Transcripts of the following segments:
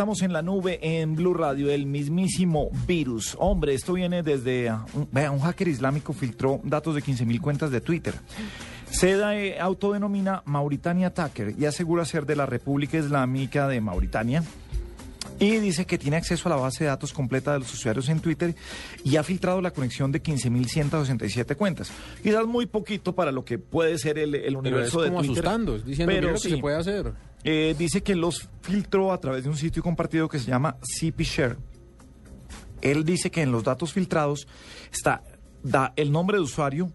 estamos en la nube en Blue Radio, el mismísimo virus. Hombre, esto viene desde... Un, vea, un hacker islámico filtró datos de 15.000 cuentas de Twitter. Se eh, autodenomina Mauritania Attacker y asegura ser de la República Islámica de Mauritania. Y dice que tiene acceso a la base de datos completa de los usuarios en Twitter y ha filtrado la conexión de 15.167 cuentas. Quizás muy poquito para lo que puede ser el, el universo pero es como de Twitter. asustando, diciendo pero que sí. se puede hacer. Eh, dice que los filtró a través de un sitio compartido que se llama CP Él dice que en los datos filtrados está da el nombre de usuario,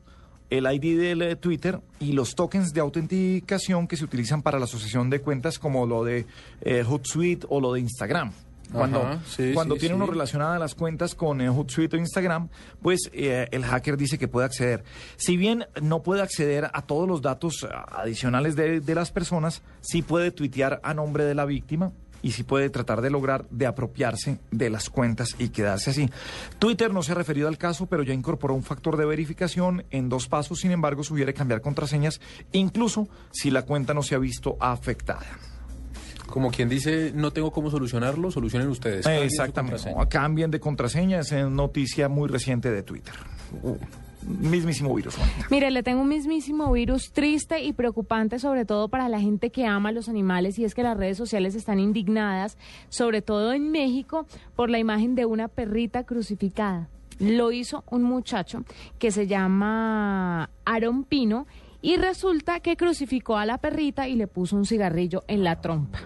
el ID del eh, Twitter y los tokens de autenticación que se utilizan para la asociación de cuentas como lo de eh, Hootsuite o lo de Instagram. Cuando, Ajá, sí, cuando sí, tiene sí. uno relacionadas las cuentas con eh, Hootsuite o Instagram, pues eh, el hacker dice que puede acceder. Si bien no puede acceder a todos los datos eh, adicionales de, de las personas, sí puede tuitear a nombre de la víctima y sí puede tratar de lograr de apropiarse de las cuentas y quedarse así. Twitter no se ha referido al caso, pero ya incorporó un factor de verificación en dos pasos, sin embargo, sugiere cambiar contraseñas, incluso si la cuenta no se ha visto afectada. Como quien dice, no tengo cómo solucionarlo, solucionen ustedes. Exactamente. No, cambien de contraseña, es noticia muy reciente de Twitter. Uh, mismísimo virus. Juanita. Mire, le tengo un mismísimo virus triste y preocupante, sobre todo para la gente que ama a los animales, y es que las redes sociales están indignadas, sobre todo en México, por la imagen de una perrita crucificada. Lo hizo un muchacho que se llama Aaron Pino y resulta que crucificó a la perrita y le puso un cigarrillo en la trompa.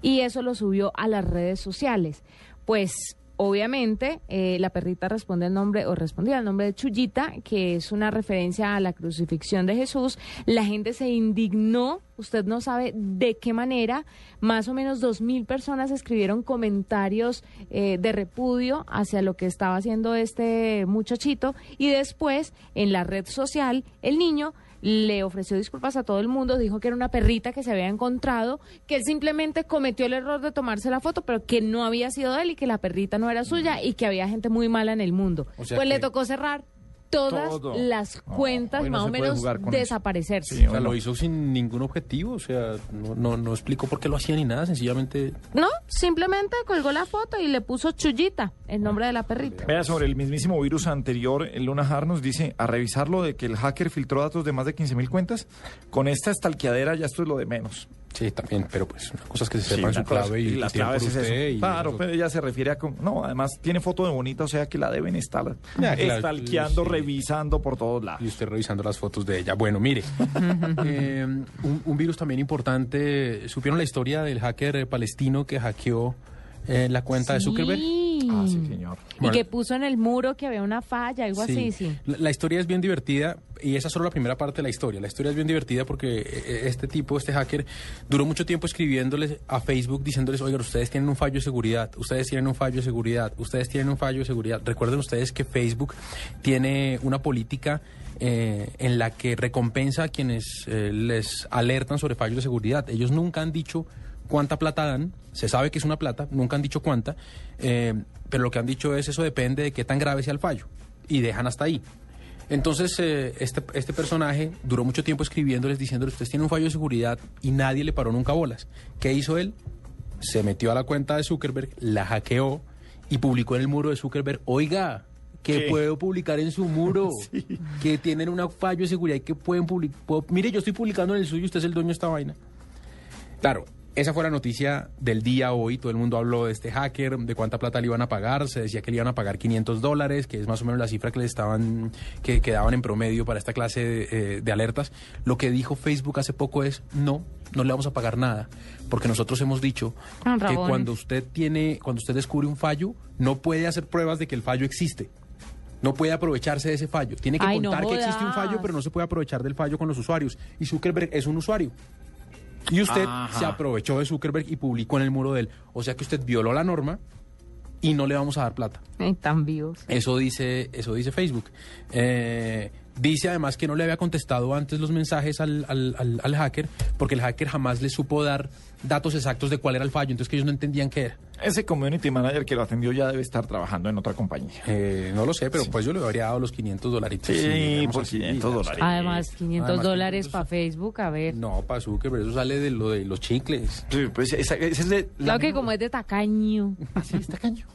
Y eso lo subió a las redes sociales. Pues obviamente eh, la perrita responde al nombre o respondía al nombre de Chuyita, que es una referencia a la crucifixión de Jesús. La gente se indignó, usted no sabe de qué manera. Más o menos dos mil personas escribieron comentarios eh, de repudio hacia lo que estaba haciendo este muchachito y después en la red social el niño le ofreció disculpas a todo el mundo, dijo que era una perrita que se había encontrado, que él simplemente cometió el error de tomarse la foto, pero que no había sido él y que la perrita no era suya y que había gente muy mala en el mundo. O sea pues le tocó cerrar todas Todo. las No, cuentas, no más o menos desaparecerse. Sí, O sea, lo hizo sin ningún objetivo, o sea, no, no, no explicó por qué lo hacía ni nada, sencillamente... No, simplemente colgó la foto y le puso Chuyita, el nombre de la perrita. Vea, sobre el mismísimo virus anterior, el Luna Har nos dice, a revisarlo de que el hacker filtró datos de más de 15.000 cuentas, con esta estalqueadera ya esto es lo de menos. Sí, también, pero pues una cosa es que se Sí, sepa una su clave cosa- y, las claves es usted eso. y Claro, eso- pero ella se refiere a... con- No, además tiene foto de bonita, o sea que la deben estar Ya, claro, estalqueando, sí. revisando por todos lados. Y usted revisando las fotos de ella. Bueno, mire, eh, un, un virus también importante. ¿Supieron la historia del hacker palestino que hackeó eh, la cuenta de Zuckerberg? Ah, sí, señor. Y Bueno. que puso en el muro que había una falla, algo así, sí. La, la historia es bien divertida y esa es solo la primera parte de la historia. La historia es bien divertida porque eh, este tipo, este hacker, duró mucho tiempo escribiéndoles a Facebook diciéndoles, oigan, ustedes tienen un fallo de seguridad, ustedes tienen un fallo de seguridad, ustedes tienen un fallo de seguridad. Recuerden ustedes que Facebook tiene una política eh, en la que recompensa a quienes eh, les alertan sobre fallos de seguridad. Ellos nunca han dicho cuánta plata dan, se sabe que es una plata, nunca han dicho cuánta, eh, pero lo que han dicho es eso depende de qué tan grave sea el fallo y dejan hasta ahí. Entonces, eh, este, este personaje duró mucho tiempo escribiéndoles, diciéndoles, ustedes tienen un fallo de seguridad y nadie le paró nunca bolas. ¿Qué hizo él? Se metió a la cuenta de Zuckerberg, la hackeó y publicó en el muro de Zuckerberg, oiga, que ¿Qué? puedo publicar en su muro, que tienen un fallo de seguridad y que pueden publicar. Mire, yo estoy publicando en el suyo, usted es el dueño de esta vaina. Claro, esa fue la noticia del día hoy. Todo el mundo habló de este hacker, de cuánta plata le iban a pagar. Se decía que le iban a pagar 500 dólares, que es más o menos la cifra que le estaban, que, que daban en promedio para esta clase de, eh, de alertas. Lo que dijo Facebook hace poco es no, no le vamos a pagar nada, porque nosotros hemos dicho que cuando usted tiene, cuando usted descubre un fallo, no puede hacer pruebas de que el fallo existe. No puede aprovecharse de ese fallo. Tiene que Ay, no contar que existe un fallo, pero no se puede aprovechar del fallo con los usuarios. Y Zuckerberg es un usuario. Y usted Ajá. se aprovechó de Zuckerberg y publicó en el muro de él. O sea que usted violó la norma y no le vamos a dar plata. Ay, tan vivos. Eso dice, eso dice Facebook. Eh, dice además que no le había contestado antes los mensajes al, al- al- al hacker porque el hacker jamás le supo dar datos exactos de cuál era el fallo, entonces que ellos no entendían qué era. Ese community manager que lo atendió ya debe estar trabajando en otra compañía. Eh, no lo sé, pero pues yo le habría dado los 500 dolaritos. Sí, por así, 500 ya, dólares. Además, 500 Además, dólares 500 para Facebook, a ver. No, para Zuckerberg, eso sale de lo de los chicles. Sí, pues esa, esa es de la Claro que como es de tacaño. Así está caño.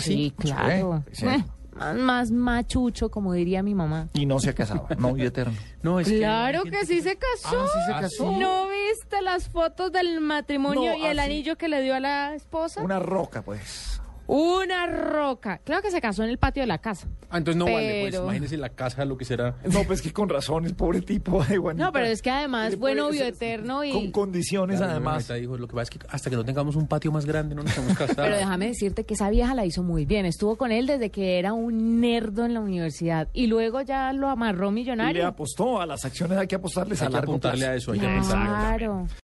Sí, claro. Sí. Eh, más- Más machucho, como diría mi mamá. Y no se ha casado, novio eterno. No, es que Claro que, gente sí se casó. Ah, sí se ¿Ah, casó. ¿No viste las fotos del matrimonio No, y el así. anillo que le dio a la esposa? Una roca, pues. Una roca. Claro que se casó en el patio de la casa. Ah, entonces no vale, pues Pero- imagínese la casa, lo que será. No, pues que con razones, pobre tipo de Juanita. No, pero es que además fue novio eterno y... Con condiciones, Claro, además. mi mamita dijo, lo que pasa es que hasta que no tengamos un patio más grande no nos podemos casar. Pero déjame decirte que esa vieja la hizo muy bien. Estuvo con él desde que era un nerdo en la universidad. Y luego ya lo amarró Y le millonario. apostó a las acciones, hay que apostarles hay a que largo apuntarle plazo. a eso, hay que apuntarle. Claro.